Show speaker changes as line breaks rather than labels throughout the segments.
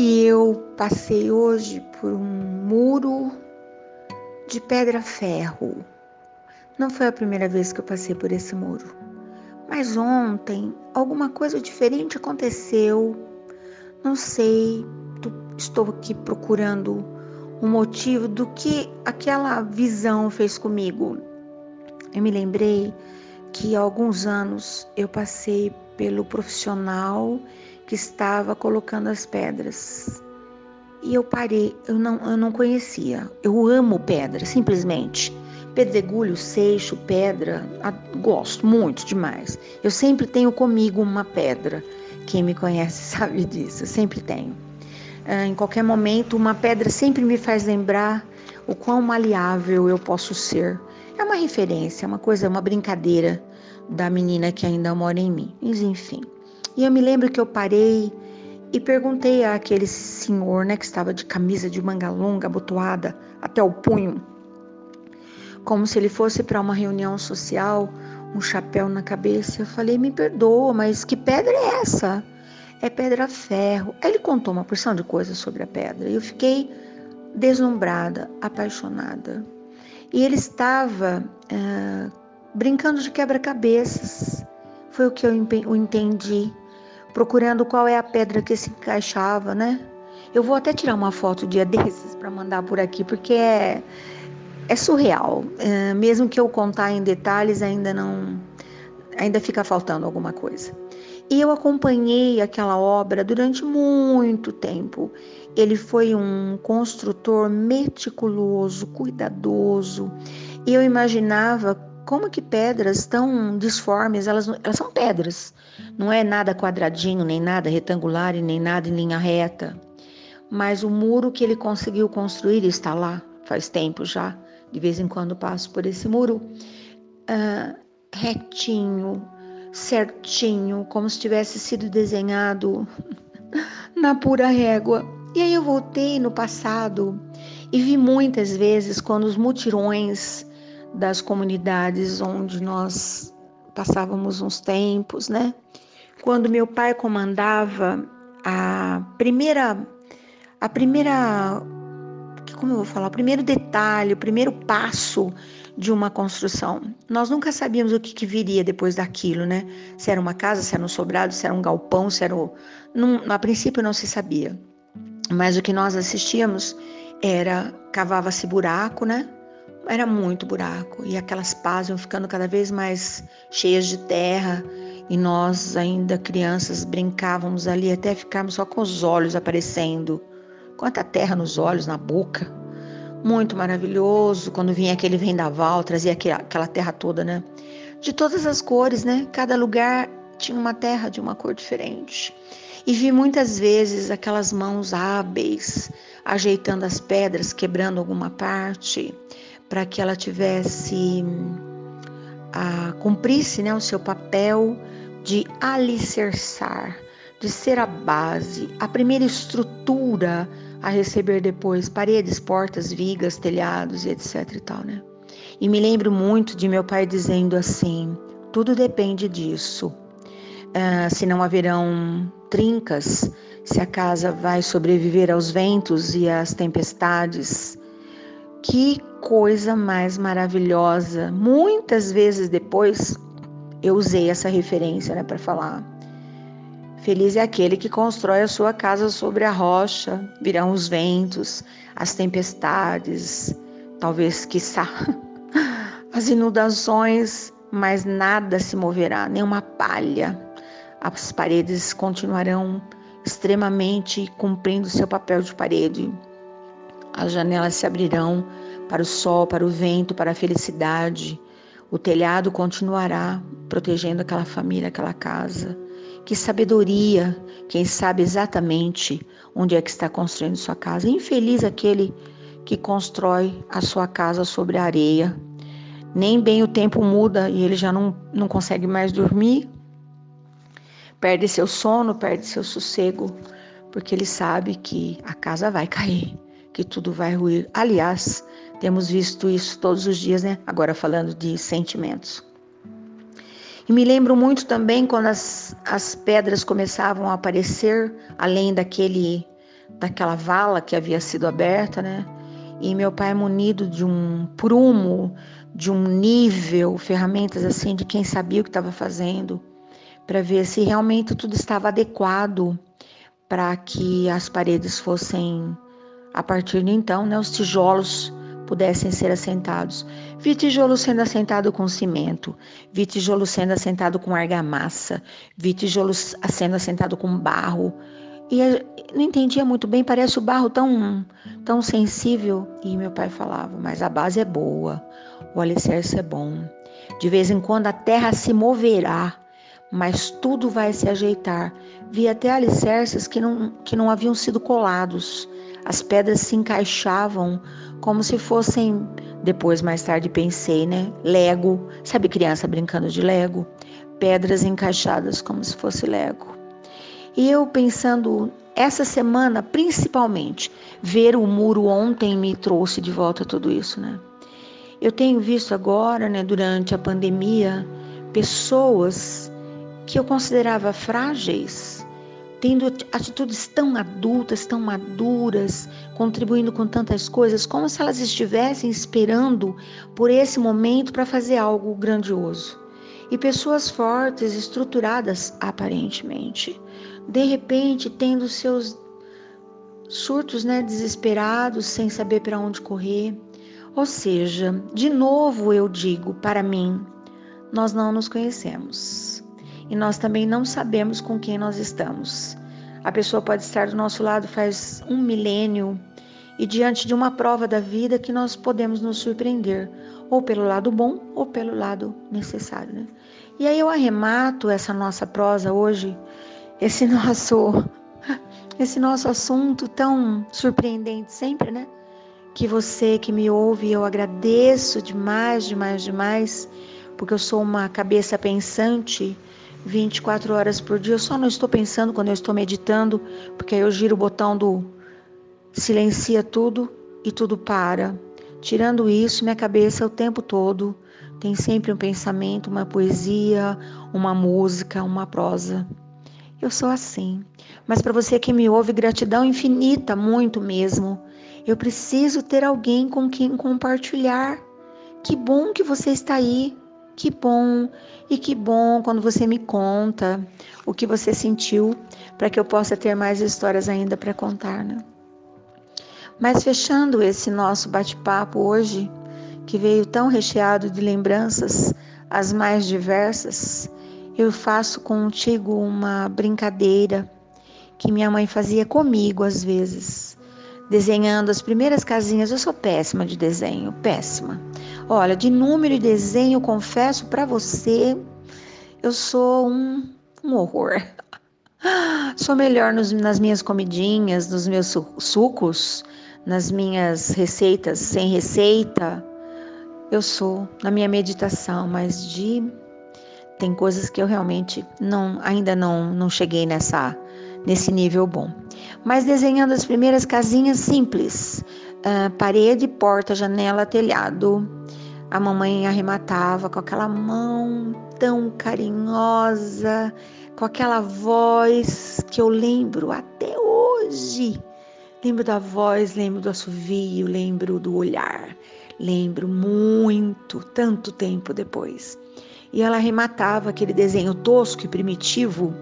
E eu passei hoje por um muro de pedra-ferro. Não foi a primeira vez que eu passei por esse muro. Mas ontem alguma coisa diferente aconteceu. Não sei, estou aqui procurando um motivo do que aquela visão fez comigo. Eu me lembrei que há alguns anos eu passei pelo profissional que estava colocando as pedras. E eu parei, eu não, eu não conhecia. Eu amo pedra, simplesmente. Pedregulho, seixo, pedra, gosto muito demais. Eu sempre tenho comigo uma pedra. Quem me conhece sabe disso, eu sempre tenho. Ah, em qualquer momento, uma pedra sempre me faz lembrar o quão maleável eu posso ser. É uma referência, uma coisa, uma brincadeira da menina que ainda mora em mim. Mas enfim. E eu me lembro que eu parei e perguntei àquele senhor, né, que estava de camisa de manga longa, abotoada até o punho, como se ele fosse para uma reunião social, um chapéu na cabeça. Eu falei: "Me perdoa, mas que pedra é essa?" É pedra ferro. Aí ele contou uma porção de coisas sobre a pedra e eu fiquei deslumbrada, apaixonada. E ele estava uh, brincando de quebra-cabeças. Foi o que eu entendi procurando qual é a pedra que se encaixava, né? Eu vou até tirar uma foto dia desses para mandar por aqui, porque é, é surreal. É, mesmo que eu contar em detalhes, ainda não. Ainda fica faltando alguma coisa. E eu acompanhei aquela obra durante muito tempo. Ele foi um construtor meticuloso, cuidadoso. E eu imaginava como que pedras tão disformes, elas, elas são pedras, não é nada quadradinho, nem nada retangular e nem nada em linha reta. Mas o muro que ele conseguiu construir está lá, faz tempo já, de vez em quando passo por esse muro, uh, retinho, certinho, como se tivesse sido desenhado na pura régua. E aí eu voltei no passado e vi muitas vezes quando os mutirões das comunidades onde nós passávamos uns tempos, né? Quando meu pai comandava a primeira a primeira como eu vou falar, o primeiro detalhe, o primeiro passo de uma construção. Nós nunca sabíamos o que, que, viria depois daquilo, né? Se era uma casa, se era um sobrado, se era um galpão, se era. Um... A princípio não se sabia. Mas o que nós assistíamos era cavava-se buraco, né? Era muito buraco e aquelas pás iam ficando cada vez mais cheias de terra e nós ainda crianças brincávamos ali até ficarmos só com os olhos aparecendo, quanta terra nos olhos, na boca. Muito maravilhoso quando vinha aquele vendaval, trazia aquela terra toda, né? De todas as cores, né? Cada lugar tinha uma terra de uma cor diferente. E vi muitas vezes aquelas mãos hábeis ajeitando as pedras, quebrando alguma parte, para que ela tivesse a cumprisse né, o seu papel de alicerçar, de ser a base, a primeira estrutura a receber depois paredes, portas, vigas, telhados e etc e tal, né? E me lembro muito de meu pai dizendo assim: tudo depende disso. Uh, se não haverão trincas, se a casa vai sobreviver aos ventos e às tempestades. Que coisa mais maravilhosa. Muitas vezes depois eu usei essa referência né, para falar. Feliz é aquele que constrói a sua casa sobre a rocha, virão os ventos, as tempestades, talvez, quiçá, as inundações, mas nada se moverá, nenhuma palha. As paredes continuarão extremamente cumprindo seu papel de parede. As janelas se abrirão para o sol, para o vento, para a felicidade. O telhado continuará protegendo aquela família, aquela casa. Que sabedoria, quem sabe exatamente onde é que está construindo sua casa. Infeliz aquele que constrói a sua casa sobre a areia. Nem bem o tempo muda e ele já não, não consegue mais dormir. Perde seu sono, perde seu sossego, porque ele sabe que a casa vai cair, que tudo vai ruir. Aliás, temos visto isso todos os dias, né? Agora falando de sentimentos. E me lembro muito também quando as, as pedras começavam a aparecer, além daquele, daquela vala que havia sido aberta, né? E meu pai munido de um prumo, de um nível, ferramentas assim de quem sabia o que estava fazendo, para ver se realmente tudo estava adequado para que as paredes fossem a partir de então, né, os tijolos pudessem ser assentados. Vi tijolo sendo assentado com cimento, vi tijolo sendo assentado com argamassa, vi tijolo sendo assentado com barro. E não entendia muito bem, parece o barro tão, tão sensível. E meu pai falava, mas a base é boa, o alicerce é bom. De vez em quando a terra se moverá, mas tudo vai se ajeitar. Vi até alicerces que não, que não haviam sido colados. As pedras se encaixavam como se fossem, depois mais tarde pensei, né? Lego, sabe criança brincando de Lego? Pedras encaixadas como se fosse Lego. E eu pensando essa semana, principalmente, ver o muro ontem me trouxe de volta tudo isso, né? Eu tenho visto agora, né, durante a pandemia, pessoas que eu considerava frágeis, tendo atitudes tão adultas, tão maduras, contribuindo com tantas coisas, como se elas estivessem esperando por esse momento para fazer algo grandioso. E pessoas fortes, estruturadas aparentemente, de repente tendo seus surtos, né, desesperados, sem saber para onde correr. Ou seja, de novo eu digo para mim, nós não nos conhecemos e nós também não sabemos com quem nós estamos. A pessoa pode estar do nosso lado faz um milênio e diante de uma prova da vida que nós podemos nos surpreender, ou pelo lado bom ou pelo lado necessário. Né? E aí eu arremato essa nossa prosa hoje, esse nosso, esse nosso assunto tão surpreendente sempre, né? Que você que me ouve, eu agradeço demais, demais, demais, porque eu sou uma cabeça pensante 24 horas por dia. Eu só não estou pensando quando eu estou meditando, porque aí eu giro o botão do silencia tudo e tudo para. Tirando isso, minha cabeça o tempo todo tem sempre um pensamento, uma poesia, uma música, uma prosa. Eu sou assim. Mas para você que me ouve, gratidão infinita, muito mesmo. Eu preciso ter alguém com quem compartilhar. Que bom que você está aí. Que bom, e que bom quando você me conta o que você sentiu, para que eu possa ter mais histórias ainda para contar, né? Mas fechando esse nosso bate-papo hoje, que veio tão recheado de lembranças, as mais diversas, eu faço contigo uma brincadeira que minha mãe fazia comigo às vezes, desenhando as primeiras casinhas. Eu sou péssima de desenho, péssima. Olha, de número e desenho, confesso para você, eu sou um, um horror. Sou melhor nos, nas minhas comidinhas, nos meus sucos, nas minhas receitas sem receita. Eu sou na minha meditação, mas de tem coisas que eu realmente não ainda não não cheguei nessa nesse nível bom. Mas desenhando as primeiras casinhas simples, uh, parede, porta, janela, telhado, a mamãe arrematava com aquela mão tão carinhosa, com aquela voz que eu lembro até hoje. Lembro da voz, lembro do assovio, lembro do olhar, lembro muito, tanto tempo depois. E ela arrematava aquele desenho tosco e primitivo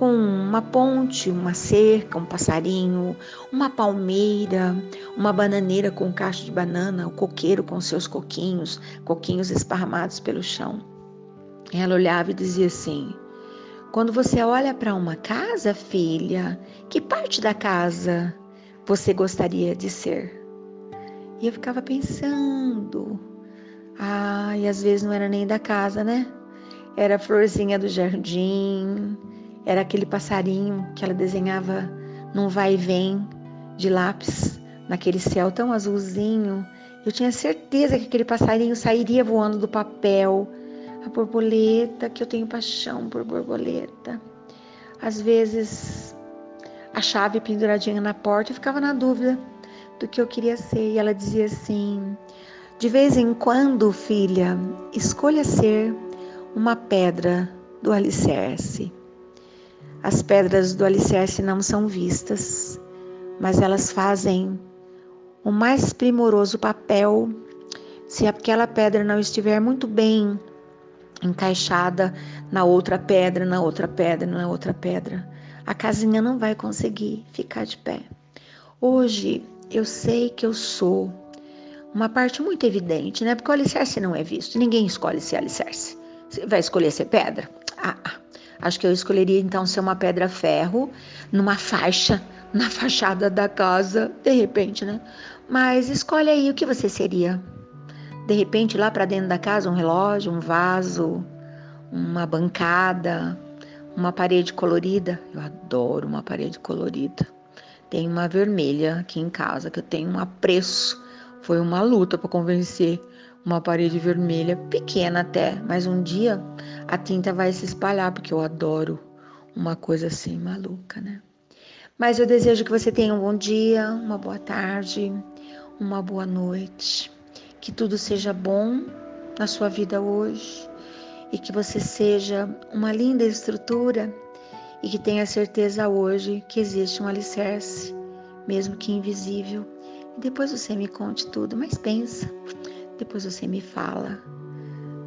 com uma ponte, uma cerca, um passarinho, uma palmeira, uma bananeira com um cacho de banana, o coqueiro com seus coquinhos, coquinhos esparramados pelo chão. Ela olhava e dizia assim: Quando você olha para uma casa, filha, que parte da casa você gostaria de ser? E eu ficava pensando. Ah, e às vezes não era nem da casa, né? Era a florzinha do jardim, era aquele passarinho que ela desenhava num vai e vem de lápis, naquele céu tão azulzinho. Eu tinha certeza que aquele passarinho sairia voando do papel. A borboleta, que eu tenho paixão por borboleta. Às vezes, a chave penduradinha na porta, eu ficava na dúvida do que eu queria ser. E ela dizia assim: De vez em quando, filha, escolha ser uma pedra do alicerce as pedras do alicerce não são vistas, mas elas fazem o mais primoroso papel se aquela pedra não estiver muito bem encaixada na outra pedra, na outra pedra, na outra pedra. A casinha não vai conseguir ficar de pé. Hoje eu sei que eu sou uma parte muito evidente, né? Porque o alicerce não é visto. Ninguém escolhe ser alicerce. Você vai escolher ser pedra? Ah, ah, acho que eu escolheria então ser uma pedra ferro numa faixa, na fachada da casa, de repente, né? Mas escolhe aí o que você seria. De repente, lá para dentro da casa, um relógio, um vaso, uma bancada, uma parede colorida. Eu adoro uma parede colorida. Tem uma vermelha aqui em casa que eu tenho um apreço. Foi uma luta para convencer uma parede vermelha, pequena até, mas um dia a tinta vai se espalhar porque eu adoro uma coisa assim maluca, né? Mas eu desejo que você tenha um bom dia, uma boa tarde, uma boa noite, que tudo seja bom na sua vida hoje e que você seja uma linda estrutura e que tenha certeza hoje que existe um alicerce, mesmo que invisível. E depois você me conte tudo, mas pensa, depois você me fala.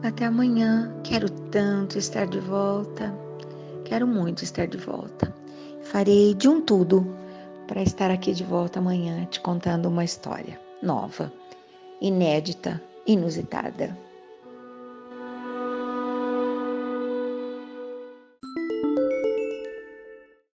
Até amanhã, quero tanto estar de volta, quero muito estar de volta. Farei de um tudo para estar aqui de volta amanhã te contando uma história nova, inédita, inusitada.